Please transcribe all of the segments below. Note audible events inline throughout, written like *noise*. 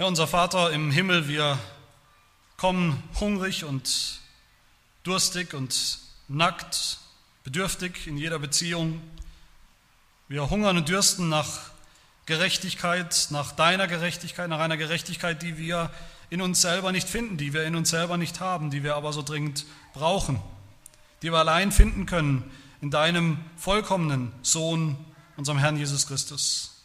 Herr unser Vater im Himmel, wir kommen hungrig und durstig und nackt, bedürftig in jeder Beziehung. Wir hungern und dürsten nach Gerechtigkeit, nach deiner Gerechtigkeit, nach einer Gerechtigkeit, die wir in uns selber nicht finden, die wir in uns selber nicht haben, die wir aber so dringend brauchen, die wir allein finden können in deinem vollkommenen Sohn, unserem Herrn Jesus Christus.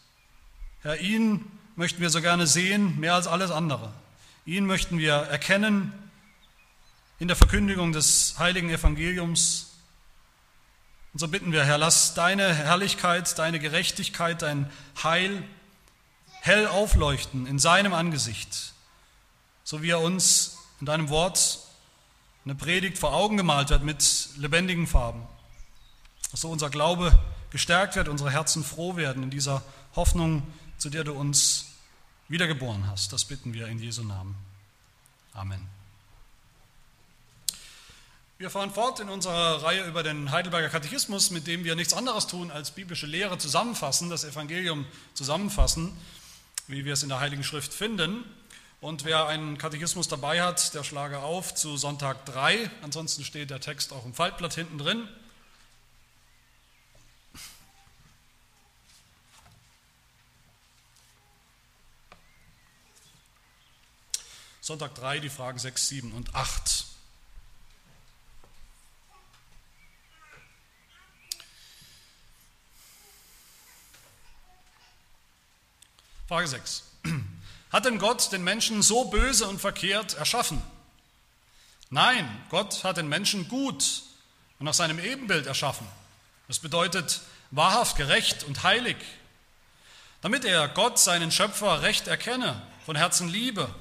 Herr, ihn möchten wir so gerne sehen, mehr als alles andere. Ihn möchten wir erkennen in der Verkündigung des heiligen Evangeliums. Und so bitten wir, Herr, lass deine Herrlichkeit, deine Gerechtigkeit, dein Heil hell aufleuchten in seinem Angesicht, so wie er uns in deinem Wort eine Predigt vor Augen gemalt wird mit lebendigen Farben. So unser Glaube gestärkt wird, unsere Herzen froh werden in dieser Hoffnung, zu der du uns wiedergeboren hast. Das bitten wir in Jesu Namen. Amen. Wir fahren fort in unserer Reihe über den Heidelberger Katechismus, mit dem wir nichts anderes tun, als biblische Lehre zusammenfassen, das Evangelium zusammenfassen, wie wir es in der Heiligen Schrift finden. Und wer einen Katechismus dabei hat, der schlage auf zu Sonntag 3. Ansonsten steht der Text auch im Faltblatt hinten drin. Sonntag 3, die Fragen 6, 7 und 8. Frage 6. *clears throat* Hat denn Gott den Menschen so böse und verkehrt erschaffen? Nein, Gott hat den Menschen gut und nach seinem Ebenbild erschaffen. Das bedeutet wahrhaft gerecht und heilig, damit er Gott, seinen Schöpfer, recht erkenne, von Herzen liebe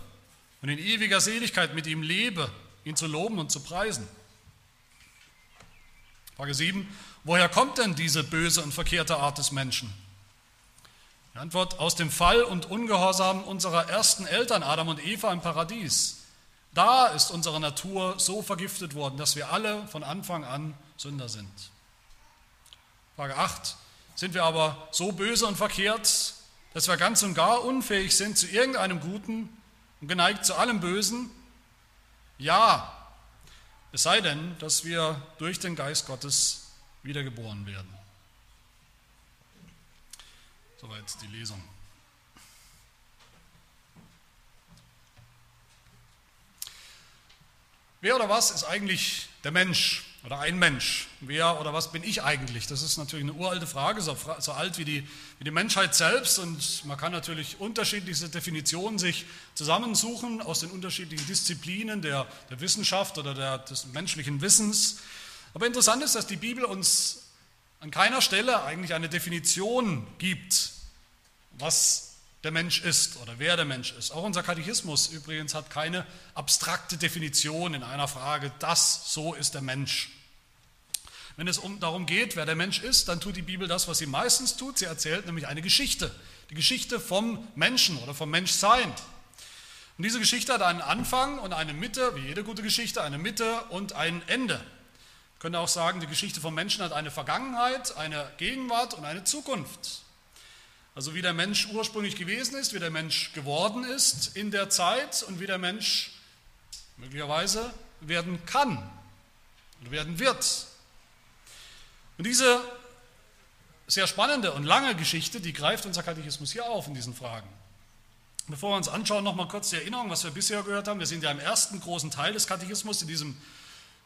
und in ewiger Seligkeit mit ihm lebe, ihn zu loben und zu preisen. Frage 7. Woher kommt denn diese böse und verkehrte Art des Menschen? Die Antwort aus dem Fall und Ungehorsam unserer ersten Eltern Adam und Eva im Paradies. Da ist unsere Natur so vergiftet worden, dass wir alle von Anfang an Sünder sind. Frage 8. Sind wir aber so böse und verkehrt, dass wir ganz und gar unfähig sind zu irgendeinem Guten und geneigt zu allem Bösen? Ja, es sei denn, dass wir durch den Geist Gottes wiedergeboren werden. Soweit die Lesung. Wer oder was ist eigentlich der Mensch? Oder ein Mensch. Wer oder was bin ich eigentlich? Das ist natürlich eine uralte Frage, so, so alt wie die, wie die Menschheit selbst. Und man kann natürlich unterschiedliche Definitionen sich zusammensuchen aus den unterschiedlichen Disziplinen der, der Wissenschaft oder der, des menschlichen Wissens. Aber interessant ist, dass die Bibel uns an keiner Stelle eigentlich eine Definition gibt, was der Mensch ist oder wer der Mensch ist. Auch unser Katechismus übrigens hat keine abstrakte Definition in einer Frage, das, so ist der Mensch. Wenn es um, darum geht, wer der Mensch ist, dann tut die Bibel das, was sie meistens tut. Sie erzählt nämlich eine Geschichte. Die Geschichte vom Menschen oder vom Menschsein. Und diese Geschichte hat einen Anfang und eine Mitte, wie jede gute Geschichte, eine Mitte und ein Ende. Ich könnte auch sagen, die Geschichte vom Menschen hat eine Vergangenheit, eine Gegenwart und eine Zukunft. Also wie der Mensch ursprünglich gewesen ist, wie der Mensch geworden ist in der Zeit und wie der Mensch möglicherweise werden kann oder werden wird. Und diese sehr spannende und lange Geschichte, die greift unser Katechismus hier auf in diesen Fragen. Bevor wir uns anschauen, noch mal kurz die Erinnerung, was wir bisher gehört haben. Wir sind ja im ersten großen Teil des Katechismus, in diesem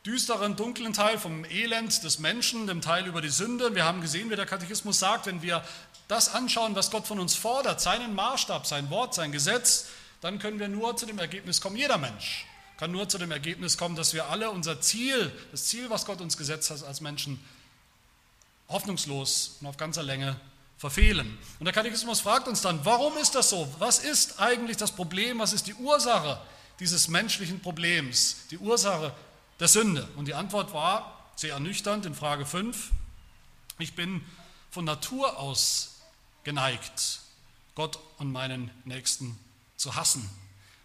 düsteren, dunklen Teil vom Elend des Menschen, dem Teil über die Sünde. Wir haben gesehen, wie der Katechismus sagt, wenn wir das anschauen, was Gott von uns fordert, seinen Maßstab, sein Wort, sein Gesetz, dann können wir nur zu dem Ergebnis kommen, jeder Mensch kann nur zu dem Ergebnis kommen, dass wir alle unser Ziel, das Ziel, was Gott uns gesetzt hat als Menschen, hoffnungslos und auf ganzer Länge verfehlen. Und der Katechismus fragt uns dann, warum ist das so? Was ist eigentlich das Problem? Was ist die Ursache dieses menschlichen Problems? Die Ursache der Sünde? Und die Antwort war sehr ernüchternd in Frage 5. Ich bin von Natur aus geneigt, Gott und meinen Nächsten zu hassen.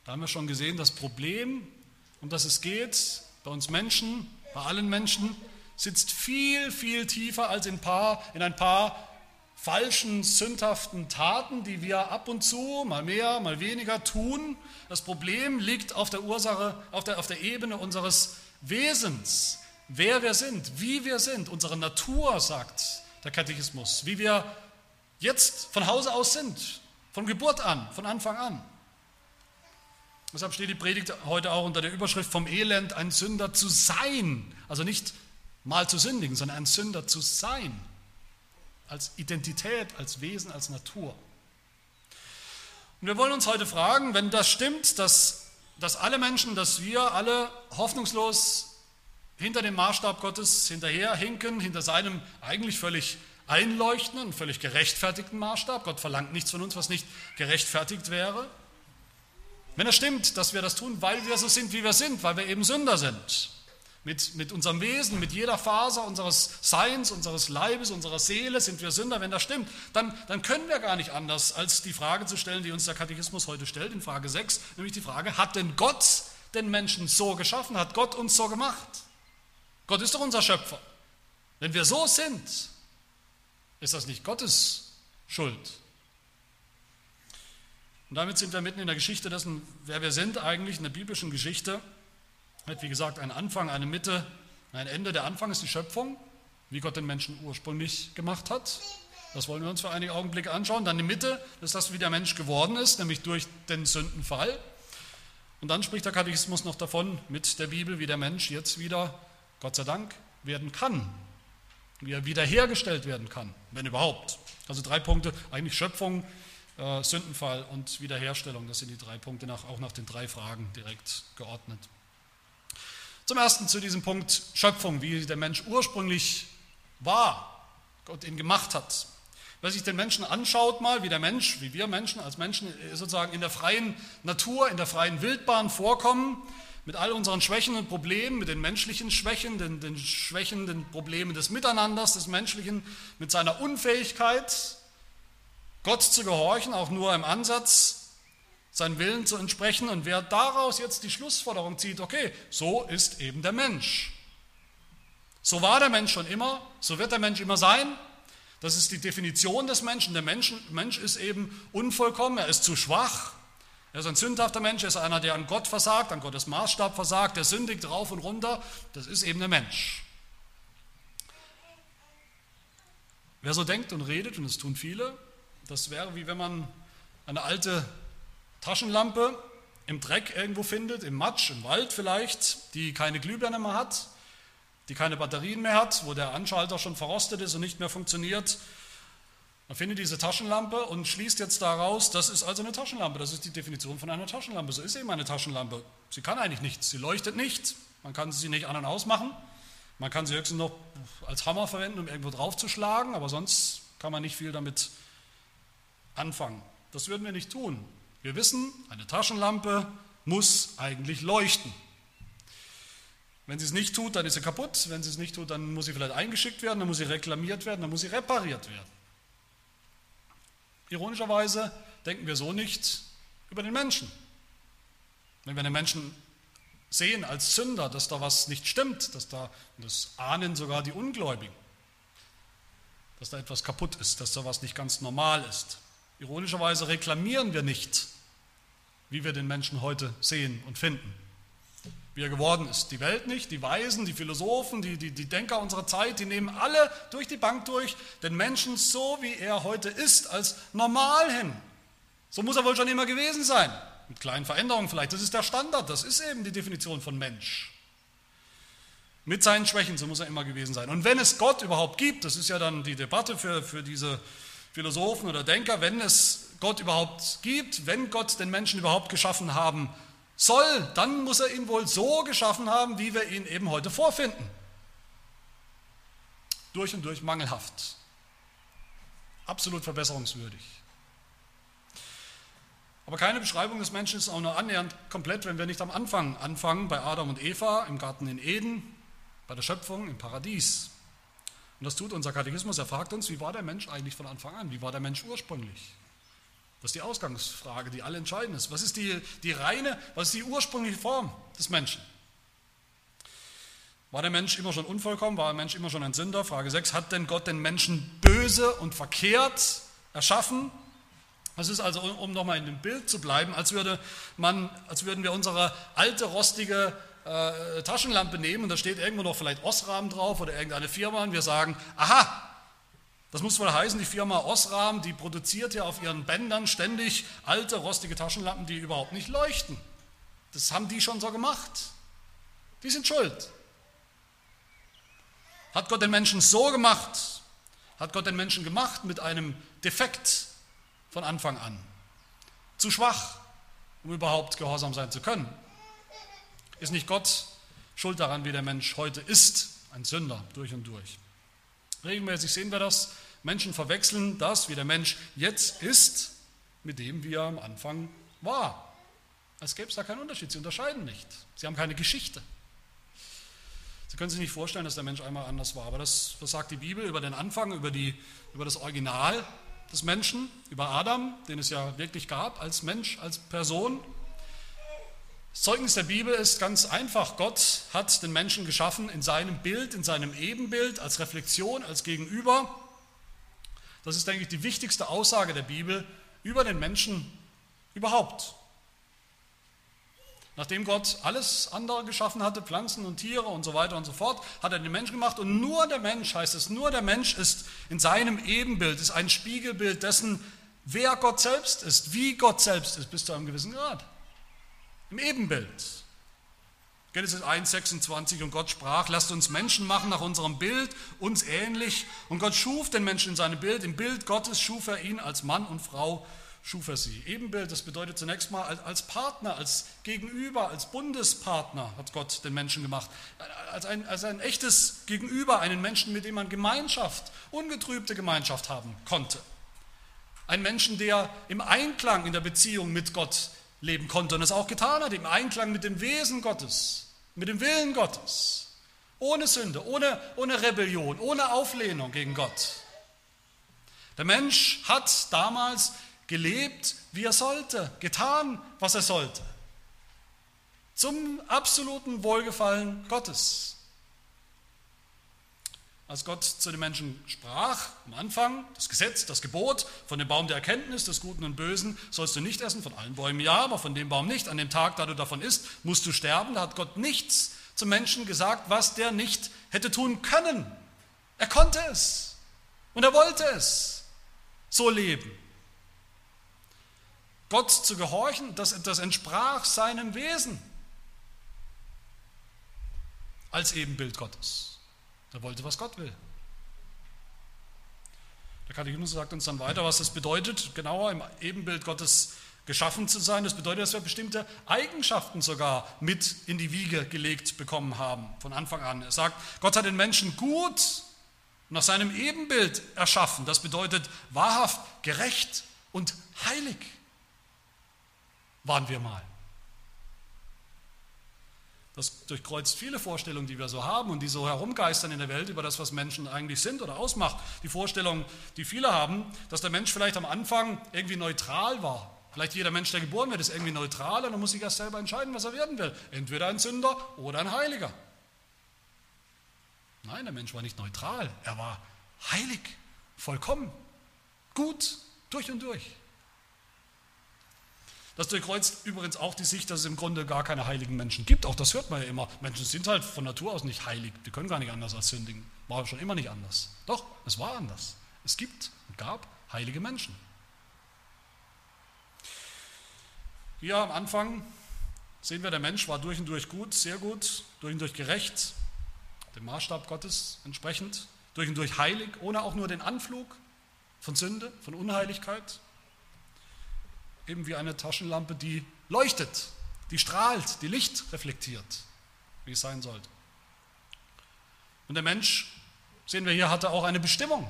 Da haben wir schon gesehen, das Problem, um das es geht, bei uns Menschen, bei allen Menschen, sitzt viel, viel tiefer als in, paar, in ein paar falschen, sündhaften Taten, die wir ab und zu, mal mehr, mal weniger tun. Das Problem liegt auf der Ursache, auf der, auf der Ebene unseres Wesens, wer wir sind, wie wir sind, unsere Natur, sagt der Katechismus, wie wir jetzt von Hause aus sind, von Geburt an, von Anfang an. Deshalb steht die Predigt heute auch unter der Überschrift vom Elend, ein Sünder zu sein. Also nicht mal zu sündigen, sondern ein Sünder zu sein. Als Identität, als Wesen, als Natur. Und wir wollen uns heute fragen, wenn das stimmt, dass, dass alle Menschen, dass wir alle hoffnungslos hinter dem Maßstab Gottes hinterherhinken, hinter seinem eigentlich völlig einleuchtenden, völlig gerechtfertigten Maßstab. Gott verlangt nichts von uns, was nicht gerechtfertigt wäre. Wenn es stimmt, dass wir das tun, weil wir so sind, wie wir sind, weil wir eben Sünder sind, mit, mit unserem Wesen, mit jeder Faser unseres Seins, unseres Leibes, unserer Seele sind wir Sünder, wenn das stimmt, dann, dann können wir gar nicht anders, als die Frage zu stellen, die uns der Katechismus heute stellt, in Frage 6, nämlich die Frage, hat denn Gott den Menschen so geschaffen, hat Gott uns so gemacht? Gott ist doch unser Schöpfer. Wenn wir so sind, ist das nicht Gottes Schuld, und damit sind wir mitten in der Geschichte dessen, wer wir sind eigentlich, in der biblischen Geschichte. Hat wie gesagt einen Anfang, eine Mitte, ein Ende. Der Anfang ist die Schöpfung, wie Gott den Menschen ursprünglich gemacht hat. Das wollen wir uns für einige Augenblicke anschauen. Dann die Mitte, das ist das, wie der Mensch geworden ist, nämlich durch den Sündenfall. Und dann spricht der Katechismus noch davon mit der Bibel, wie der Mensch jetzt wieder, Gott sei Dank, werden kann. Wie er wiederhergestellt werden kann, wenn überhaupt. Also drei Punkte, eigentlich Schöpfung, äh, Sündenfall und Wiederherstellung. Das sind die drei Punkte, auch nach den drei Fragen direkt geordnet. Zum ersten zu diesem Punkt Schöpfung, wie der Mensch ursprünglich war, Gott ihn gemacht hat. Wer sich den Menschen anschaut, mal wie der Mensch, wie wir Menschen als Menschen sozusagen in der freien Natur, in der freien Wildbahn vorkommen, mit all unseren Schwächen und Problemen, mit den menschlichen Schwächen, den, den Schwächen, den Problemen des Miteinanders, des Menschlichen, mit seiner Unfähigkeit, Gott zu gehorchen, auch nur im Ansatz, seinen Willen zu entsprechen. Und wer daraus jetzt die Schlussfolgerung zieht, okay, so ist eben der Mensch. So war der Mensch schon immer, so wird der Mensch immer sein. Das ist die Definition des Menschen. Der Mensch, Mensch ist eben unvollkommen, er ist zu schwach. Er ist ein sündhafter Mensch, er ist einer, der an Gott versagt, an Gottes Maßstab versagt, der sündigt rauf und runter. Das ist eben der Mensch. Wer so denkt und redet, und das tun viele, das wäre wie wenn man eine alte Taschenlampe im Dreck irgendwo findet, im Matsch, im Wald vielleicht, die keine Glühbirne mehr hat, die keine Batterien mehr hat, wo der Anschalter schon verrostet ist und nicht mehr funktioniert. Man findet diese Taschenlampe und schließt jetzt daraus, das ist also eine Taschenlampe, das ist die Definition von einer Taschenlampe. So ist eben eine Taschenlampe. Sie kann eigentlich nichts, sie leuchtet nicht, man kann sie nicht an und ausmachen, man kann sie höchstens noch als Hammer verwenden, um irgendwo draufzuschlagen, aber sonst kann man nicht viel damit anfangen. Das würden wir nicht tun. Wir wissen, eine Taschenlampe muss eigentlich leuchten. Wenn sie es nicht tut, dann ist sie kaputt. Wenn sie es nicht tut, dann muss sie vielleicht eingeschickt werden, dann muss sie reklamiert werden, dann muss sie repariert werden. Ironischerweise denken wir so nicht über den Menschen. Wenn wir den Menschen sehen als Sünder, dass da was nicht stimmt, dass da, das ahnen sogar die Ungläubigen, dass da etwas kaputt ist, dass da was nicht ganz normal ist, Ironischerweise reklamieren wir nicht, wie wir den Menschen heute sehen und finden, wie er geworden ist. Die Welt nicht, die Weisen, die Philosophen, die, die, die Denker unserer Zeit, die nehmen alle durch die Bank durch den Menschen so, wie er heute ist, als normal hin. So muss er wohl schon immer gewesen sein. Mit kleinen Veränderungen vielleicht. Das ist der Standard, das ist eben die Definition von Mensch. Mit seinen Schwächen, so muss er immer gewesen sein. Und wenn es Gott überhaupt gibt, das ist ja dann die Debatte für, für diese Philosophen oder Denker, wenn es Gott überhaupt gibt, wenn Gott den Menschen überhaupt geschaffen haben soll, dann muss er ihn wohl so geschaffen haben, wie wir ihn eben heute vorfinden. Durch und durch mangelhaft. Absolut verbesserungswürdig. Aber keine Beschreibung des Menschen ist auch nur annähernd komplett, wenn wir nicht am Anfang anfangen, bei Adam und Eva im Garten in Eden, bei der Schöpfung im Paradies. Und das tut unser Katechismus. Er fragt uns, wie war der Mensch eigentlich von Anfang an? Wie war der Mensch ursprünglich? Das ist die Ausgangsfrage, die allentscheidend ist. Was ist die, die reine, was ist die ursprüngliche Form des Menschen? War der Mensch immer schon unvollkommen? War der Mensch immer schon ein Sünder? Frage 6. Hat denn Gott den Menschen böse und verkehrt erschaffen? Das ist also, um nochmal in dem Bild zu bleiben, als, würde man, als würden wir unsere alte, rostige äh, Taschenlampe nehmen und da steht irgendwo noch vielleicht Osram drauf oder irgendeine Firma und wir sagen, aha, das muss wohl heißen, die Firma Osram, die produziert ja auf ihren Bändern ständig alte, rostige Taschenlampen, die überhaupt nicht leuchten. Das haben die schon so gemacht. Die sind schuld. Hat Gott den Menschen so gemacht? Hat Gott den Menschen gemacht mit einem Defekt von Anfang an? Zu schwach, um überhaupt gehorsam sein zu können? Ist nicht Gott schuld daran, wie der Mensch heute ist? Ein Sünder durch und durch. Regelmäßig sehen wir das. Menschen verwechseln das, wie der Mensch jetzt ist, mit dem, wie er am Anfang war. Als gäbe es da keinen Unterschied. Sie unterscheiden nicht. Sie haben keine Geschichte. Sie können sich nicht vorstellen, dass der Mensch einmal anders war. Aber das, was sagt die Bibel über den Anfang, über, die, über das Original des Menschen, über Adam, den es ja wirklich gab als Mensch, als Person? Das Zeugnis der Bibel ist ganz einfach. Gott hat den Menschen geschaffen in seinem Bild, in seinem Ebenbild, als Reflexion, als Gegenüber. Das ist, denke ich, die wichtigste Aussage der Bibel über den Menschen überhaupt. Nachdem Gott alles andere geschaffen hatte, Pflanzen und Tiere und so weiter und so fort, hat er den Menschen gemacht und nur der Mensch, heißt es, nur der Mensch ist in seinem Ebenbild, ist ein Spiegelbild dessen, wer Gott selbst ist, wie Gott selbst ist, bis zu einem gewissen Grad. Im Ebenbild. Genesis 1, 26 und Gott sprach, lasst uns Menschen machen nach unserem Bild, uns ähnlich. Und Gott schuf den Menschen in seinem Bild, im Bild Gottes schuf er ihn als Mann und Frau schuf er sie. Ebenbild, das bedeutet zunächst mal als Partner, als Gegenüber, als Bundespartner hat Gott den Menschen gemacht. Als ein, als ein echtes Gegenüber, einen Menschen, mit dem man Gemeinschaft, ungetrübte Gemeinschaft haben konnte. Ein Menschen, der im Einklang in der Beziehung mit Gott leben konnte und es auch getan hat, im Einklang mit dem Wesen Gottes, mit dem Willen Gottes. Ohne Sünde, ohne, ohne Rebellion, ohne Auflehnung gegen Gott. Der Mensch hat damals gelebt, wie er sollte, getan, was er sollte. Zum absoluten Wohlgefallen Gottes. Als Gott zu den Menschen sprach, am Anfang, das Gesetz, das Gebot, von dem Baum der Erkenntnis des Guten und Bösen sollst du nicht essen, von allen Bäumen ja, aber von dem Baum nicht. An dem Tag, da du davon isst, musst du sterben. Da hat Gott nichts zum Menschen gesagt, was der nicht hätte tun können. Er konnte es und er wollte es so leben. Gott zu gehorchen, das, das entsprach seinem Wesen als Ebenbild Gottes. Er wollte, was Gott will. Der Katechismus sagt uns dann weiter, was das bedeutet, genauer im Ebenbild Gottes geschaffen zu sein. Das bedeutet, dass wir bestimmte Eigenschaften sogar mit in die Wiege gelegt bekommen haben von Anfang an. Er sagt, Gott hat den Menschen gut nach seinem Ebenbild erschaffen. Das bedeutet wahrhaft, gerecht und heilig waren wir mal. Das durchkreuzt viele Vorstellungen, die wir so haben und die so herumgeistern in der Welt über das, was Menschen eigentlich sind oder ausmacht. Die Vorstellung, die viele haben, dass der Mensch vielleicht am Anfang irgendwie neutral war. Vielleicht jeder Mensch, der geboren wird, ist irgendwie neutral und dann muss sich erst selber entscheiden, was er werden will. Entweder ein Sünder oder ein Heiliger. Nein, der Mensch war nicht neutral. Er war heilig, vollkommen, gut, durch und durch. Das durchkreuzt übrigens auch die Sicht, dass es im Grunde gar keine heiligen Menschen gibt. Auch das hört man ja immer. Menschen sind halt von Natur aus nicht heilig. Die können gar nicht anders als sündigen. War schon immer nicht anders. Doch, es war anders. Es gibt und gab heilige Menschen. Hier am Anfang sehen wir, der Mensch war durch und durch gut, sehr gut, durch und durch gerecht, dem Maßstab Gottes entsprechend, durch und durch heilig, ohne auch nur den Anflug von Sünde, von Unheiligkeit eben wie eine Taschenlampe, die leuchtet, die strahlt, die Licht reflektiert, wie es sein sollte. Und der Mensch, sehen wir hier, hatte auch eine Bestimmung.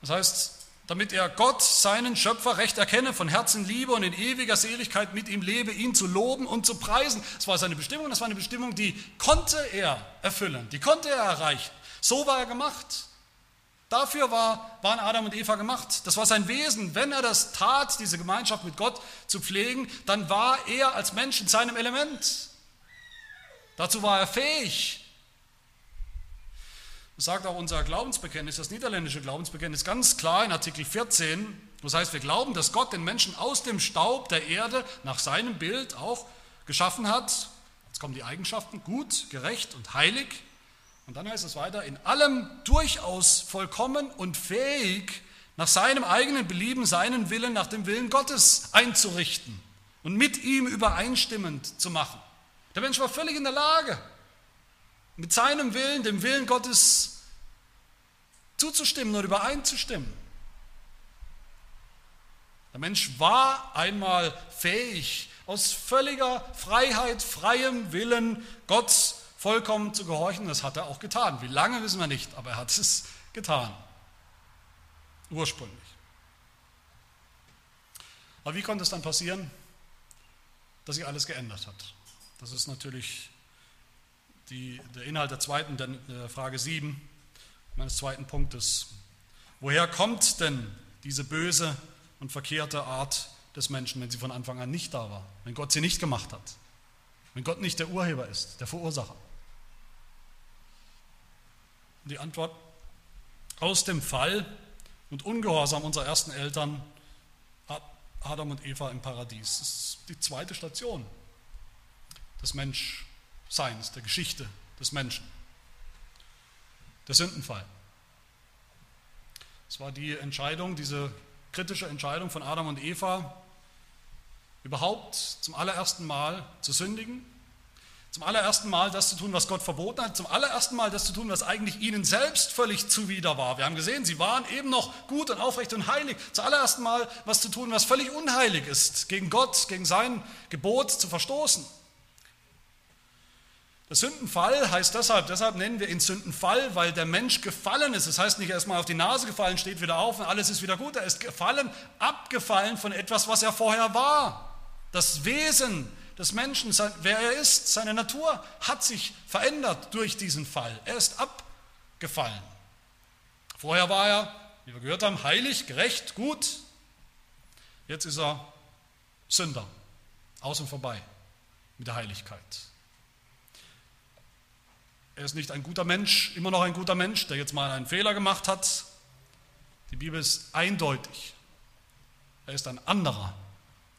Das heißt, damit er Gott, seinen Schöpfer, recht erkenne, von Herzen liebe und in ewiger Seligkeit mit ihm lebe, ihn zu loben und zu preisen. Das war seine Bestimmung, das war eine Bestimmung, die konnte er erfüllen, die konnte er erreichen. So war er gemacht. Dafür war, waren Adam und Eva gemacht. Das war sein Wesen. Wenn er das tat, diese Gemeinschaft mit Gott zu pflegen, dann war er als Mensch in seinem Element. Dazu war er fähig. Das sagt auch unser Glaubensbekenntnis, das niederländische Glaubensbekenntnis, ganz klar in Artikel 14. Das heißt, wir glauben, dass Gott den Menschen aus dem Staub der Erde nach seinem Bild auch geschaffen hat. Jetzt kommen die Eigenschaften, gut, gerecht und heilig. Und dann heißt es weiter, in allem durchaus vollkommen und fähig, nach seinem eigenen Belieben, seinen Willen nach dem Willen Gottes einzurichten und mit ihm übereinstimmend zu machen. Der Mensch war völlig in der Lage, mit seinem Willen, dem Willen Gottes zuzustimmen und übereinzustimmen. Der Mensch war einmal fähig, aus völliger Freiheit, freiem Willen Gott vollkommen zu gehorchen. Das hat er auch getan. Wie lange wissen wir nicht, aber er hat es getan. Ursprünglich. Aber wie konnte es dann passieren, dass sich alles geändert hat? Das ist natürlich die, der Inhalt der zweiten, der Frage 7, meines zweiten Punktes. Woher kommt denn diese böse und verkehrte Art des Menschen, wenn sie von Anfang an nicht da war, wenn Gott sie nicht gemacht hat, wenn Gott nicht der Urheber ist, der Verursacher? Die Antwort aus dem Fall und Ungehorsam unserer ersten Eltern, Adam und Eva im Paradies. Das ist die zweite Station des Menschseins, der Geschichte des Menschen. Der Sündenfall. Es war die Entscheidung, diese kritische Entscheidung von Adam und Eva, überhaupt zum allerersten Mal zu sündigen, zum allerersten Mal das zu tun, was Gott verboten hat, zum allerersten Mal das zu tun, was eigentlich ihnen selbst völlig zuwider war. Wir haben gesehen, sie waren eben noch gut und aufrecht und heilig. Zum allerersten Mal was zu tun, was völlig unheilig ist, gegen Gott, gegen sein Gebot zu verstoßen. Der Sündenfall heißt deshalb, deshalb nennen wir ihn Sündenfall, weil der Mensch gefallen ist. Das heißt nicht erstmal auf die Nase gefallen, steht wieder auf und alles ist wieder gut. Er ist gefallen, abgefallen von etwas, was er vorher war. Das Wesen des Menschen, wer er ist, seine Natur hat sich verändert durch diesen Fall. Er ist abgefallen. Vorher war er, wie wir gehört haben, heilig, gerecht, gut. Jetzt ist er Sünder, aus und vorbei mit der Heiligkeit. Er ist nicht ein guter Mensch, immer noch ein guter Mensch, der jetzt mal einen Fehler gemacht hat. Die Bibel ist eindeutig. Er ist ein anderer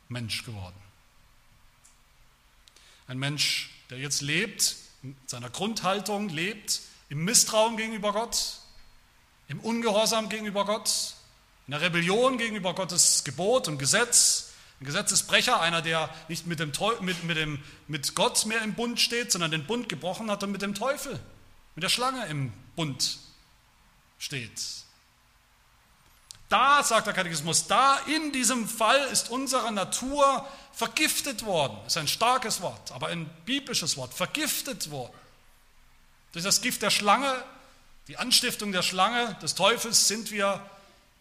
Mensch geworden. Ein Mensch, der jetzt lebt, in seiner Grundhaltung lebt, im Misstrauen gegenüber Gott, im Ungehorsam gegenüber Gott, in der Rebellion gegenüber Gottes Gebot und Gesetz, ein Gesetzesbrecher, einer, der nicht mit, dem, mit, mit, dem, mit Gott mehr im Bund steht, sondern den Bund gebrochen hat und mit dem Teufel, mit der Schlange im Bund steht. Da, sagt der Katechismus, da in diesem Fall ist unsere Natur vergiftet worden. Ist ein starkes Wort, aber ein biblisches Wort, vergiftet worden. Durch das Gift der Schlange, die Anstiftung der Schlange, des Teufels, sind wir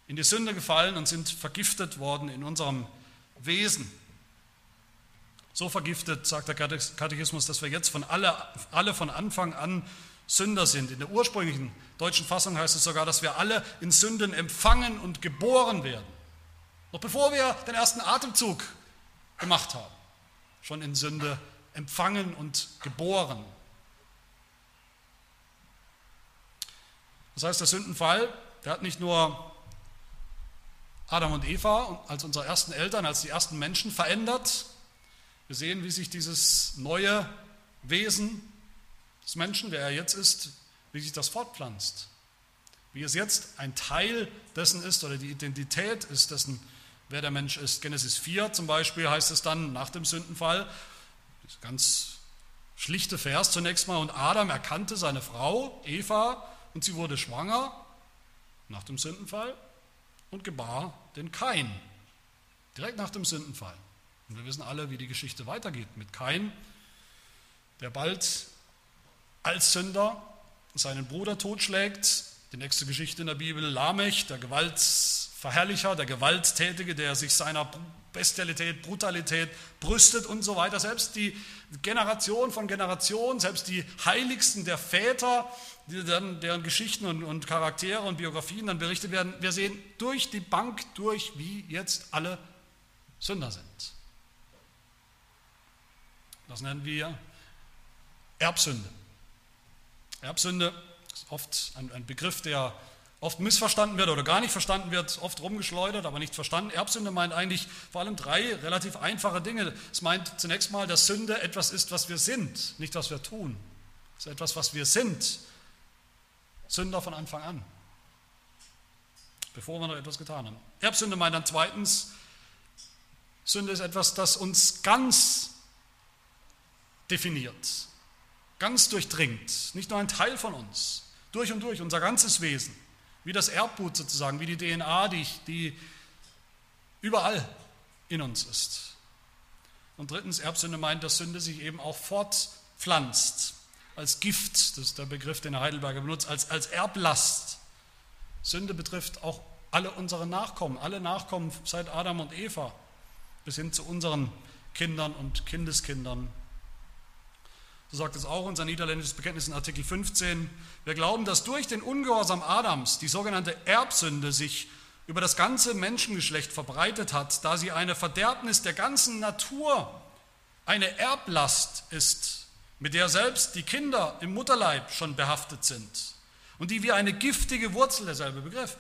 in die Sünde gefallen und sind vergiftet worden in unserem Wesen. So vergiftet, sagt der Katechismus, dass wir jetzt von alle, alle von Anfang an Sünder sind. In der ursprünglichen deutschen Fassung heißt es sogar, dass wir alle in Sünden empfangen und geboren werden. Noch bevor wir den ersten Atemzug gemacht haben, schon in Sünde empfangen und geboren. Das heißt, der Sündenfall, der hat nicht nur Adam und Eva als unsere ersten Eltern, als die ersten Menschen verändert. Wir sehen, wie sich dieses neue Wesen des Menschen, wer er jetzt ist, wie sich das fortpflanzt. Wie es jetzt ein Teil dessen ist oder die Identität ist dessen, wer der Mensch ist. Genesis 4 zum Beispiel heißt es dann nach dem Sündenfall, ganz schlichte Vers zunächst mal, und Adam erkannte seine Frau Eva und sie wurde schwanger nach dem Sündenfall und gebar den Kain, direkt nach dem Sündenfall. Und wir wissen alle, wie die Geschichte weitergeht mit Kain, der bald als Sünder seinen Bruder totschlägt. Die nächste Geschichte in der Bibel, Lamech, der Gewaltverherrlicher, der Gewalttätige, der sich seiner Bestialität, Brutalität brüstet und so weiter. Selbst die Generation von Generation, selbst die Heiligsten der Väter dann, deren Geschichten und, und Charaktere und Biografien dann berichtet werden, wir sehen durch die Bank durch, wie jetzt alle Sünder sind. Das nennen wir Erbsünde. Erbsünde ist oft ein, ein Begriff, der oft missverstanden wird oder gar nicht verstanden wird, oft rumgeschleudert, aber nicht verstanden. Erbsünde meint eigentlich vor allem drei relativ einfache Dinge. Es meint zunächst mal, dass Sünde etwas ist, was wir sind, nicht was wir tun. Es ist etwas, was wir sind. Sünder von Anfang an, bevor wir noch etwas getan haben. Erbsünde meint dann zweitens, Sünde ist etwas, das uns ganz definiert, ganz durchdringt, nicht nur ein Teil von uns, durch und durch, unser ganzes Wesen, wie das Erbgut sozusagen, wie die DNA, die, die überall in uns ist. Und drittens, Erbsünde meint, dass Sünde sich eben auch fortpflanzt, als Gift, das ist der Begriff, den der Heidelberger benutzt, als, als Erblast. Sünde betrifft auch alle unsere Nachkommen, alle Nachkommen seit Adam und Eva bis hin zu unseren Kindern und Kindeskindern so sagt es auch unser niederländisches Bekenntnis in Artikel 15. Wir glauben, dass durch den Ungehorsam Adams die sogenannte Erbsünde sich über das ganze Menschengeschlecht verbreitet hat, da sie eine Verderbnis der ganzen Natur, eine Erblast ist, mit der selbst die Kinder im Mutterleib schon behaftet sind und die wie eine giftige Wurzel, derselbe Begriff,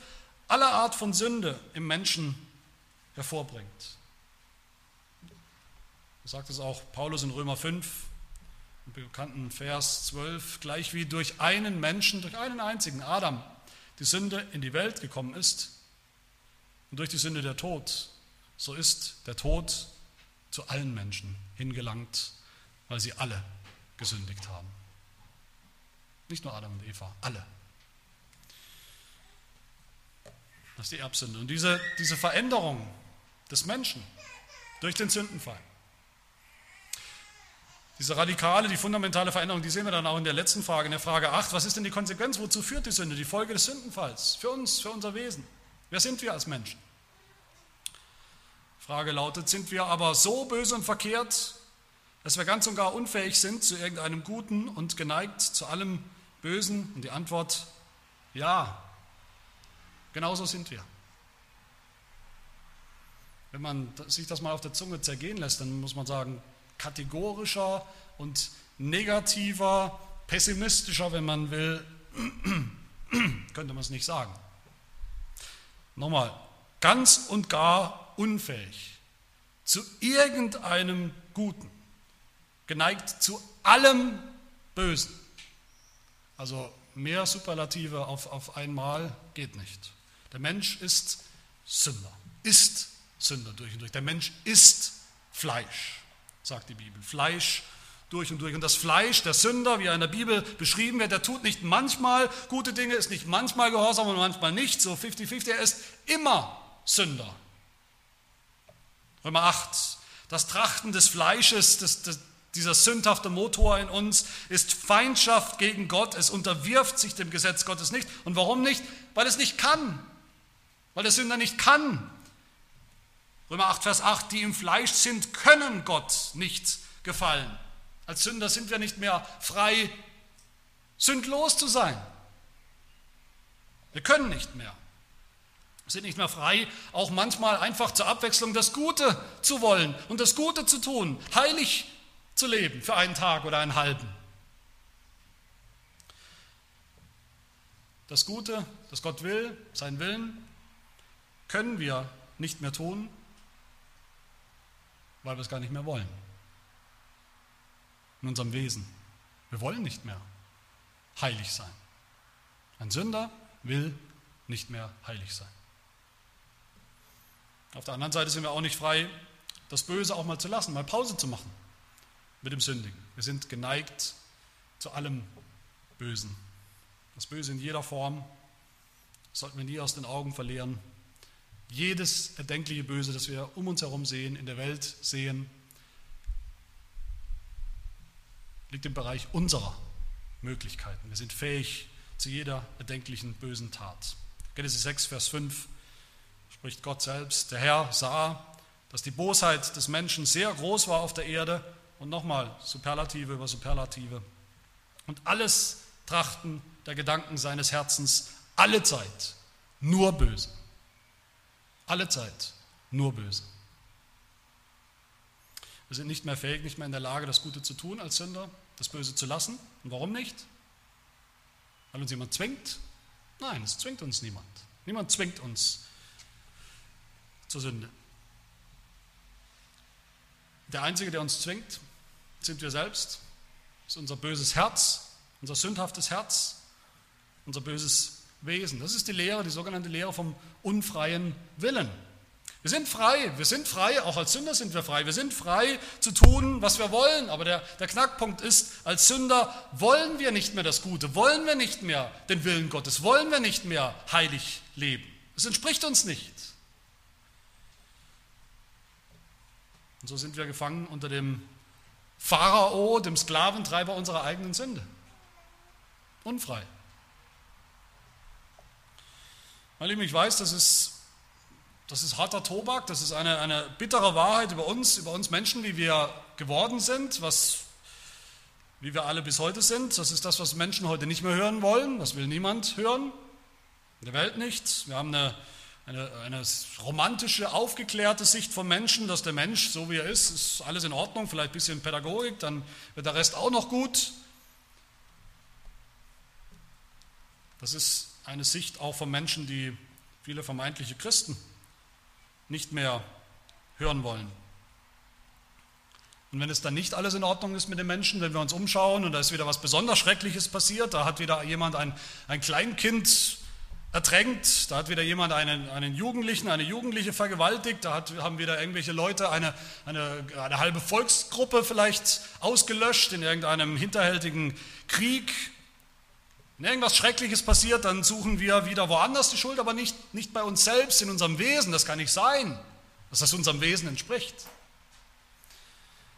aller Art von Sünde im Menschen hervorbringt. Das sagt es auch Paulus in Römer 5, im bekannten Vers 12, gleich wie durch einen Menschen, durch einen einzigen, Adam, die Sünde in die Welt gekommen ist und durch die Sünde der Tod, so ist der Tod zu allen Menschen hingelangt, weil sie alle gesündigt haben. Nicht nur Adam und Eva, alle. Das ist die Erbsünde. Und diese, diese Veränderung des Menschen durch den Sündenfall, diese radikale, die fundamentale Veränderung, die sehen wir dann auch in der letzten Frage, in der Frage 8. Was ist denn die Konsequenz? Wozu führt die Sünde? Die Folge des Sündenfalls. Für uns, für unser Wesen. Wer sind wir als Menschen? Frage lautet, sind wir aber so böse und verkehrt, dass wir ganz und gar unfähig sind zu irgendeinem Guten und geneigt zu allem Bösen? Und die Antwort, ja, genauso sind wir. Wenn man sich das mal auf der Zunge zergehen lässt, dann muss man sagen, kategorischer und negativer, pessimistischer, wenn man will, *clears throat* könnte man es nicht sagen. Nochmal, ganz und gar unfähig zu irgendeinem Guten, geneigt zu allem Bösen. Also mehr Superlative auf, auf einmal geht nicht. Der Mensch ist Sünder, ist Sünder durch und durch. Der Mensch ist Fleisch sagt die Bibel. Fleisch durch und durch. Und das Fleisch, der Sünder, wie er in der Bibel beschrieben wird, der tut nicht manchmal gute Dinge, ist nicht manchmal gehorsam und manchmal nicht, so 50-50, er ist immer Sünder. Römer 8, das Trachten des Fleisches, das, das, dieser sündhafte Motor in uns ist Feindschaft gegen Gott, es unterwirft sich dem Gesetz Gottes nicht. Und warum nicht? Weil es nicht kann, weil der Sünder nicht kann. Römer 8, Vers 8, die im Fleisch sind, können Gott nicht gefallen. Als Sünder sind wir nicht mehr frei, sündlos zu sein. Wir können nicht mehr. Wir sind nicht mehr frei, auch manchmal einfach zur Abwechslung das Gute zu wollen und das Gute zu tun, heilig zu leben für einen Tag oder einen halben. Das Gute, das Gott will, sein Willen, können wir nicht mehr tun, weil wir es gar nicht mehr wollen. In unserem Wesen. Wir wollen nicht mehr heilig sein. Ein Sünder will nicht mehr heilig sein. Auf der anderen Seite sind wir auch nicht frei, das Böse auch mal zu lassen, mal Pause zu machen mit dem Sündigen. Wir sind geneigt zu allem Bösen. Das Böse in jeder Form sollten wir nie aus den Augen verlieren. Jedes erdenkliche Böse, das wir um uns herum sehen, in der Welt sehen, liegt im Bereich unserer Möglichkeiten. Wir sind fähig zu jeder erdenklichen bösen Tat. Genesis 6, Vers 5 spricht Gott selbst. Der Herr sah, dass die Bosheit des Menschen sehr groß war auf der Erde und nochmal Superlative über Superlative. Und alles Trachten der Gedanken seines Herzens alle Zeit nur böse. Alle Zeit nur böse. Wir sind nicht mehr fähig, nicht mehr in der Lage, das Gute zu tun als Sünder, das Böse zu lassen. Und warum nicht? Weil uns jemand zwingt? Nein, es zwingt uns niemand. Niemand zwingt uns zur Sünde. Der Einzige, der uns zwingt, sind wir selbst. Das ist unser böses Herz, unser sündhaftes Herz, unser böses Wesen. Das ist die Lehre, die sogenannte Lehre vom unfreien Willen. Wir sind frei, wir sind frei, auch als Sünder sind wir frei. Wir sind frei zu tun, was wir wollen. Aber der, der Knackpunkt ist, als Sünder wollen wir nicht mehr das Gute, wollen wir nicht mehr den Willen Gottes, wollen wir nicht mehr heilig leben. Es entspricht uns nicht. Und so sind wir gefangen unter dem Pharao, dem Sklaventreiber unserer eigenen Sünde. Unfrei. Meine Lieben, ich weiß, das ist, das ist harter Tobak, das ist eine, eine bittere Wahrheit über uns, über uns Menschen, wie wir geworden sind, was, wie wir alle bis heute sind. Das ist das, was Menschen heute nicht mehr hören wollen. Das will niemand hören. In der Welt nicht. Wir haben eine, eine, eine romantische, aufgeklärte Sicht vom Menschen, dass der Mensch, so wie er ist, ist alles in Ordnung, vielleicht ein bisschen Pädagogik, dann wird der Rest auch noch gut. Das ist eine Sicht auch von Menschen, die viele vermeintliche Christen nicht mehr hören wollen. Und wenn es dann nicht alles in Ordnung ist mit den Menschen, wenn wir uns umschauen und da ist wieder was besonders Schreckliches passiert, da hat wieder jemand ein, ein Kleinkind ertränkt, da hat wieder jemand einen, einen Jugendlichen, eine Jugendliche vergewaltigt, da hat, haben wieder irgendwelche Leute eine, eine, eine halbe Volksgruppe vielleicht ausgelöscht in irgendeinem hinterhältigen Krieg wenn irgendwas Schreckliches passiert, dann suchen wir wieder woanders die Schuld, aber nicht, nicht bei uns selbst, in unserem Wesen. Das kann nicht sein, dass das unserem Wesen entspricht.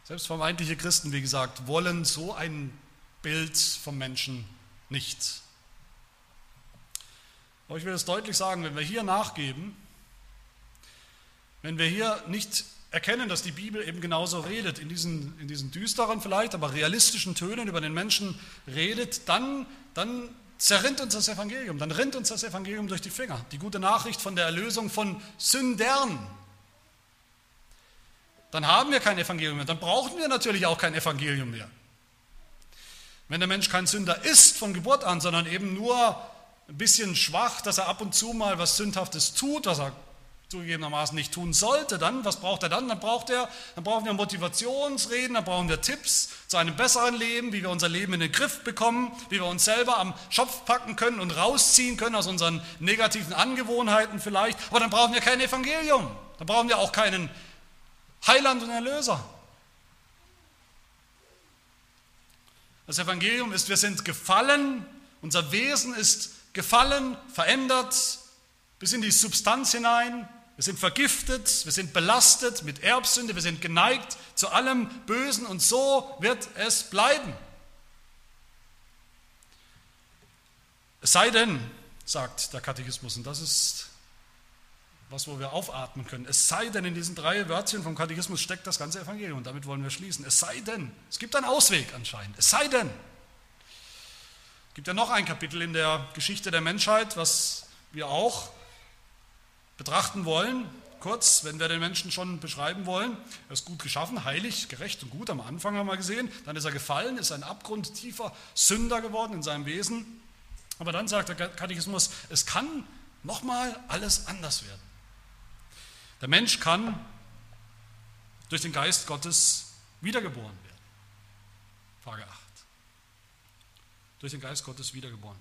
Selbst vermeintliche Christen, wie gesagt, wollen so ein Bild vom Menschen nicht. Aber ich will es deutlich sagen, wenn wir hier nachgeben, wenn wir hier nicht erkennen, dass die Bibel eben genauso redet, in diesen, in diesen düsteren vielleicht, aber realistischen Tönen über den Menschen redet, dann, dann zerrinnt uns das Evangelium, dann rinnt uns das Evangelium durch die Finger. Die gute Nachricht von der Erlösung von Sündern. Dann haben wir kein Evangelium mehr, dann brauchen wir natürlich auch kein Evangelium mehr. Wenn der Mensch kein Sünder ist von Geburt an, sondern eben nur ein bisschen schwach, dass er ab und zu mal was Sündhaftes tut, was er zugegebenermaßen nicht tun sollte, dann, was braucht er dann? Dann braucht er, dann brauchen wir Motivationsreden, dann brauchen wir Tipps zu einem besseren Leben, wie wir unser Leben in den Griff bekommen, wie wir uns selber am Schopf packen können und rausziehen können aus unseren negativen Angewohnheiten vielleicht. Aber dann brauchen wir kein Evangelium. Dann brauchen wir auch keinen Heiland und Erlöser. Das Evangelium ist, wir sind gefallen, unser Wesen ist gefallen, verändert bis in die Substanz hinein, wir sind vergiftet, wir sind belastet mit Erbsünde, wir sind geneigt zu allem Bösen und so wird es bleiben. Es sei denn, sagt der Katechismus, und das ist was, wo wir aufatmen können. Es sei denn, in diesen drei Wörtchen vom Katechismus steckt das ganze Evangelium und damit wollen wir schließen. Es sei denn, es gibt einen Ausweg anscheinend. Es sei denn, es gibt ja noch ein Kapitel in der Geschichte der Menschheit, was wir auch betrachten wollen, kurz, wenn wir den Menschen schon beschreiben wollen, er ist gut geschaffen, heilig, gerecht und gut, am Anfang haben wir gesehen, dann ist er gefallen, ist ein abgrundtiefer Sünder geworden in seinem Wesen. Aber dann sagt der Katechismus, es kann nochmal alles anders werden. Der Mensch kann durch den Geist Gottes wiedergeboren werden. Frage 8. Durch den Geist Gottes wiedergeboren.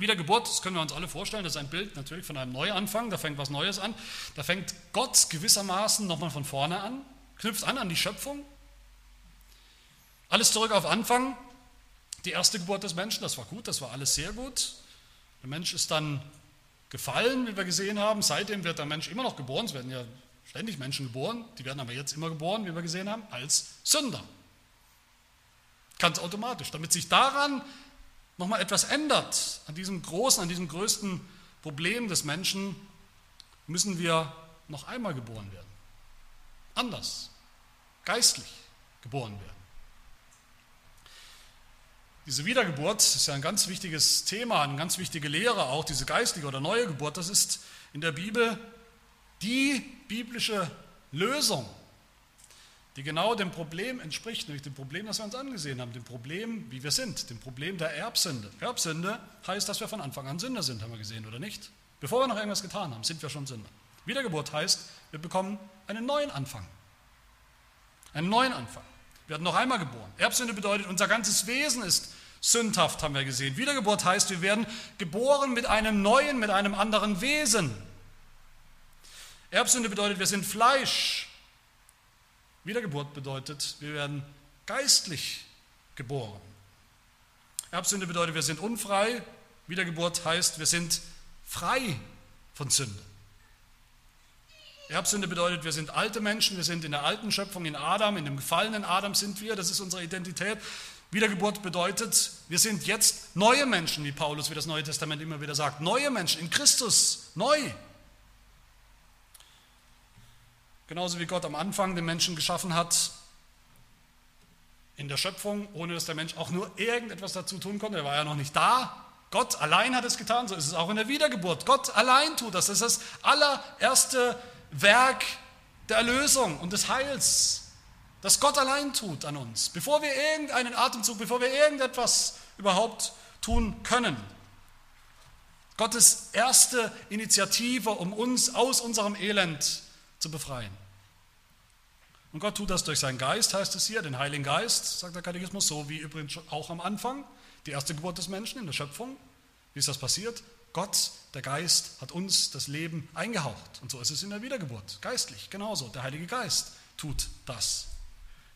Wiedergeburt, das können wir uns alle vorstellen, das ist ein Bild natürlich von einem Neuanfang, da fängt was Neues an. Da fängt Gott gewissermaßen nochmal von vorne an, knüpft an an die Schöpfung. Alles zurück auf Anfang, die erste Geburt des Menschen, das war gut, das war alles sehr gut. Der Mensch ist dann gefallen, wie wir gesehen haben. Seitdem wird der Mensch immer noch geboren, es werden ja ständig Menschen geboren, die werden aber jetzt immer geboren, wie wir gesehen haben, als Sünder. Ganz automatisch, damit sich daran nochmal etwas ändert, an diesem großen, an diesem größten Problem des Menschen, müssen wir noch einmal geboren werden. Anders, geistlich geboren werden. Diese Wiedergeburt ist ja ein ganz wichtiges Thema, eine ganz wichtige Lehre, auch diese geistliche oder neue Geburt. Das ist in der Bibel die biblische Lösung, die genau dem Problem entspricht, nämlich dem Problem, das wir uns angesehen haben, dem Problem, wie wir sind, dem Problem der Erbsünde. Erbsünde heißt, dass wir von Anfang an Sünder sind, haben wir gesehen, oder nicht? Bevor wir noch irgendwas getan haben, sind wir schon Sünder. Wiedergeburt heißt, wir bekommen einen neuen Anfang. Einen neuen Anfang. Wir werden noch einmal geboren. Erbsünde bedeutet, unser ganzes Wesen ist sündhaft, haben wir gesehen. Wiedergeburt heißt, wir werden geboren mit einem neuen, mit einem anderen Wesen. Erbsünde bedeutet, wir sind Fleisch. Wiedergeburt bedeutet, wir werden geistlich geboren. Erbsünde bedeutet, wir sind unfrei. Wiedergeburt heißt, wir sind frei von Sünde. Erbsünde bedeutet, wir sind alte Menschen, wir sind in der alten Schöpfung, in Adam, in dem gefallenen Adam sind wir, das ist unsere Identität. Wiedergeburt bedeutet, wir sind jetzt neue Menschen, wie Paulus, wie das Neue Testament immer wieder sagt. Neue Menschen in Christus, neu. Genauso wie Gott am Anfang den Menschen geschaffen hat, in der Schöpfung, ohne dass der Mensch auch nur irgendetwas dazu tun konnte. Er war ja noch nicht da. Gott allein hat es getan, so ist es auch in der Wiedergeburt. Gott allein tut das. Das ist das allererste Werk der Erlösung und des Heils, das Gott allein tut an uns, bevor wir irgendeinen Atemzug, bevor wir irgendetwas überhaupt tun können. Gottes erste Initiative, um uns aus unserem Elend zu befreien. Und Gott tut das durch seinen Geist, heißt es hier, den Heiligen Geist, sagt der Katechismus, so wie übrigens auch am Anfang, die erste Geburt des Menschen in der Schöpfung. Wie ist das passiert? Gott, der Geist, hat uns das Leben eingehaucht. Und so ist es in der Wiedergeburt, geistlich, genauso. Der Heilige Geist tut das.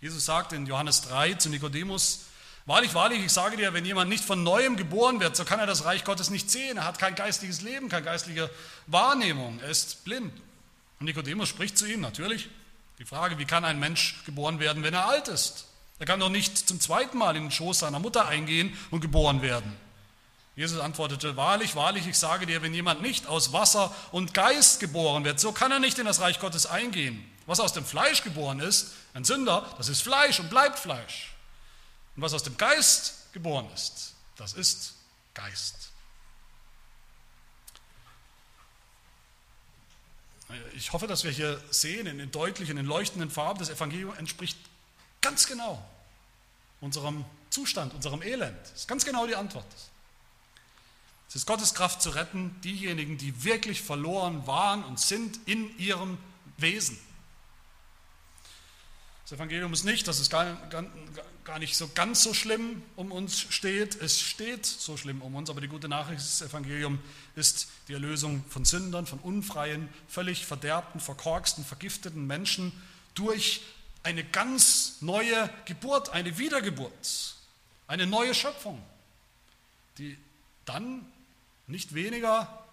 Jesus sagt in Johannes 3 zu Nikodemus, Wahrlich, wahrlich, ich sage dir, wenn jemand nicht von neuem geboren wird, so kann er das Reich Gottes nicht sehen. Er hat kein geistliches Leben, keine geistliche Wahrnehmung. Er ist blind. Und Nikodemus spricht zu ihm natürlich die Frage, wie kann ein Mensch geboren werden, wenn er alt ist? Er kann doch nicht zum zweiten Mal in den Schoß seiner Mutter eingehen und geboren werden. Jesus antwortete, wahrlich, wahrlich, ich sage dir, wenn jemand nicht aus Wasser und Geist geboren wird, so kann er nicht in das Reich Gottes eingehen. Was aus dem Fleisch geboren ist, ein Sünder, das ist Fleisch und bleibt Fleisch. Und was aus dem Geist geboren ist, das ist Geist. Ich hoffe, dass wir hier sehen, in den deutlichen, in den leuchtenden Farben, das Evangelium entspricht ganz genau unserem Zustand, unserem Elend. Das ist ganz genau die Antwort. Es ist Gottes Kraft zu retten, diejenigen, die wirklich verloren waren und sind in ihrem Wesen. Das Evangelium ist nicht, dass es gar, gar, gar nicht so ganz so schlimm um uns steht. Es steht so schlimm um uns, aber die gute Nachricht des Evangeliums ist die Erlösung von Sündern, von unfreien, völlig verderbten, verkorksten, vergifteten Menschen durch eine ganz neue Geburt, eine Wiedergeburt, eine neue Schöpfung, die dann nicht weniger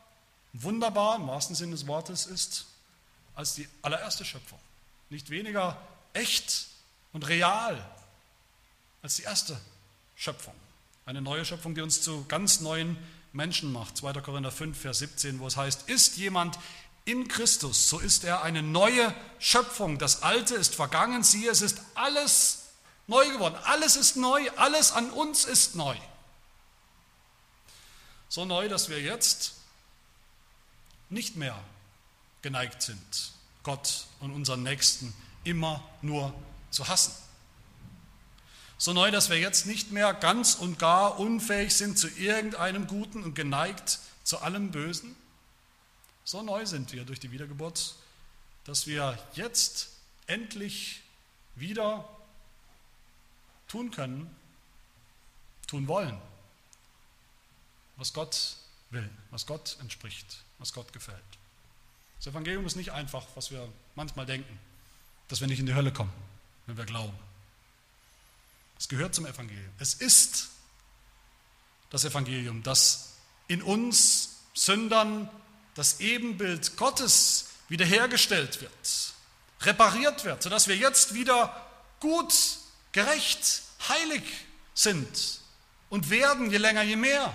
wunderbar im wahrsten Sinne des Wortes ist als die allererste Schöpfung. Nicht weniger echt und real als die erste Schöpfung. Eine neue Schöpfung, die uns zu ganz neuen Menschen macht. 2. Korinther 5, Vers 17, wo es heißt, ist jemand in Christus, so ist er eine neue Schöpfung. Das Alte ist vergangen, siehe, es ist alles neu geworden. Alles ist neu, alles an uns ist neu. So neu, dass wir jetzt nicht mehr geneigt sind, Gott und unseren Nächsten immer nur zu hassen. So neu, dass wir jetzt nicht mehr ganz und gar unfähig sind zu irgendeinem Guten und geneigt zu allem Bösen. So neu sind wir durch die Wiedergeburt, dass wir jetzt endlich wieder tun können, tun wollen, was Gott will, was Gott entspricht, was Gott gefällt. Das Evangelium ist nicht einfach, was wir manchmal denken, dass wir nicht in die Hölle kommen, wenn wir glauben. Es gehört zum Evangelium. Es ist das Evangelium, das in uns Sündern das Ebenbild Gottes wiederhergestellt wird, repariert wird, sodass wir jetzt wieder gut, gerecht, heilig sind und werden, je länger, je mehr.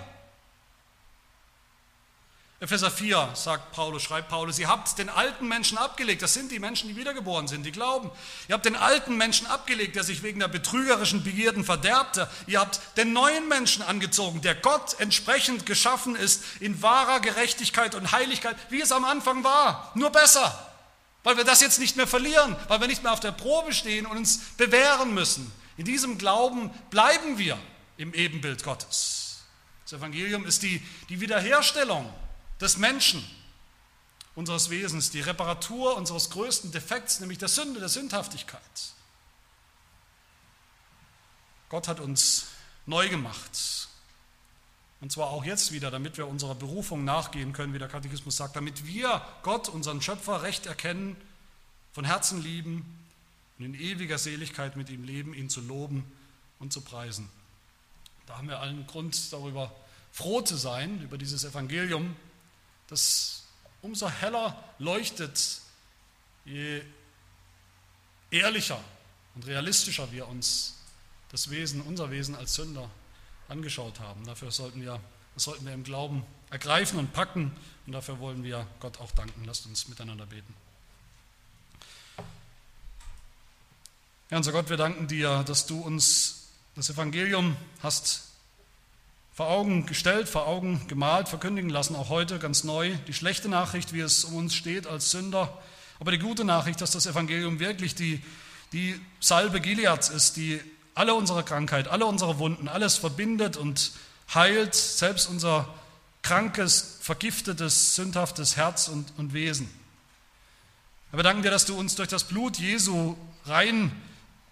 Epheser 4 sagt Paulus, schreibt Paulus, ihr habt den alten Menschen abgelegt, das sind die Menschen, die wiedergeboren sind, die glauben. Ihr habt den alten Menschen abgelegt, der sich wegen der betrügerischen Begierden verderbte. Ihr habt den neuen Menschen angezogen, der Gott entsprechend geschaffen ist, in wahrer Gerechtigkeit und Heiligkeit, wie es am Anfang war, nur besser. weil wir das jetzt nicht mehr verlieren, weil wir nicht mehr auf der Probe stehen und uns bewähren müssen. In diesem Glauben bleiben wir im Ebenbild Gottes. Das Evangelium ist die, die Wiederherstellung des Menschen, unseres Wesens, die Reparatur unseres größten Defekts, nämlich der Sünde, der Sündhaftigkeit. Gott hat uns neu gemacht. Und zwar auch jetzt wieder, damit wir unserer Berufung nachgehen können, wie der Katechismus sagt, damit wir Gott, unseren Schöpfer, recht erkennen, von Herzen lieben und in ewiger Seligkeit mit ihm leben, ihn zu loben und zu preisen. Da haben wir allen Grund darüber froh zu sein, über dieses Evangelium, das umso heller leuchtet, je ehrlicher und realistischer wir uns das Wesen, unser Wesen als Sünder angeschaut haben. Dafür sollten wir, das sollten wir im Glauben ergreifen und packen und dafür wollen wir Gott auch danken. Lasst uns miteinander beten. Ja, unser Gott, wir danken dir, dass du uns das Evangelium hast vor Augen gestellt, vor Augen gemalt, verkündigen lassen, auch heute ganz neu. Die schlechte Nachricht, wie es um uns steht als Sünder, aber die gute Nachricht, dass das Evangelium wirklich die, die Salbe Gileads ist, die alle unsere Krankheit, alle unsere Wunden, alles verbindet und heilt, selbst unser krankes, vergiftetes, sündhaftes Herz und, und Wesen. Wir danken dir, dass du uns durch das Blut Jesu rein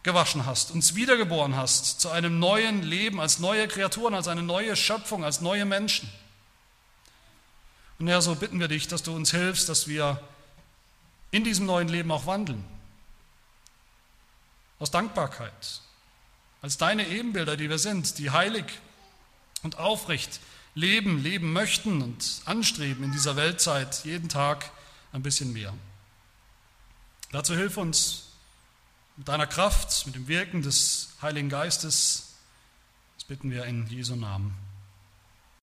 gewaschen hast, uns wiedergeboren hast zu einem neuen Leben, als neue Kreaturen, als eine neue Schöpfung, als neue Menschen. Und Herr, so bitten wir dich, dass du uns hilfst, dass wir in diesem neuen Leben auch wandeln. Aus Dankbarkeit, als deine Ebenbilder, die wir sind, die heilig und aufrecht leben, leben möchten und anstreben in dieser Weltzeit, jeden Tag ein bisschen mehr. Dazu hilf uns mit deiner Kraft, mit dem Wirken des Heiligen Geistes. Das bitten wir in Jesu Namen.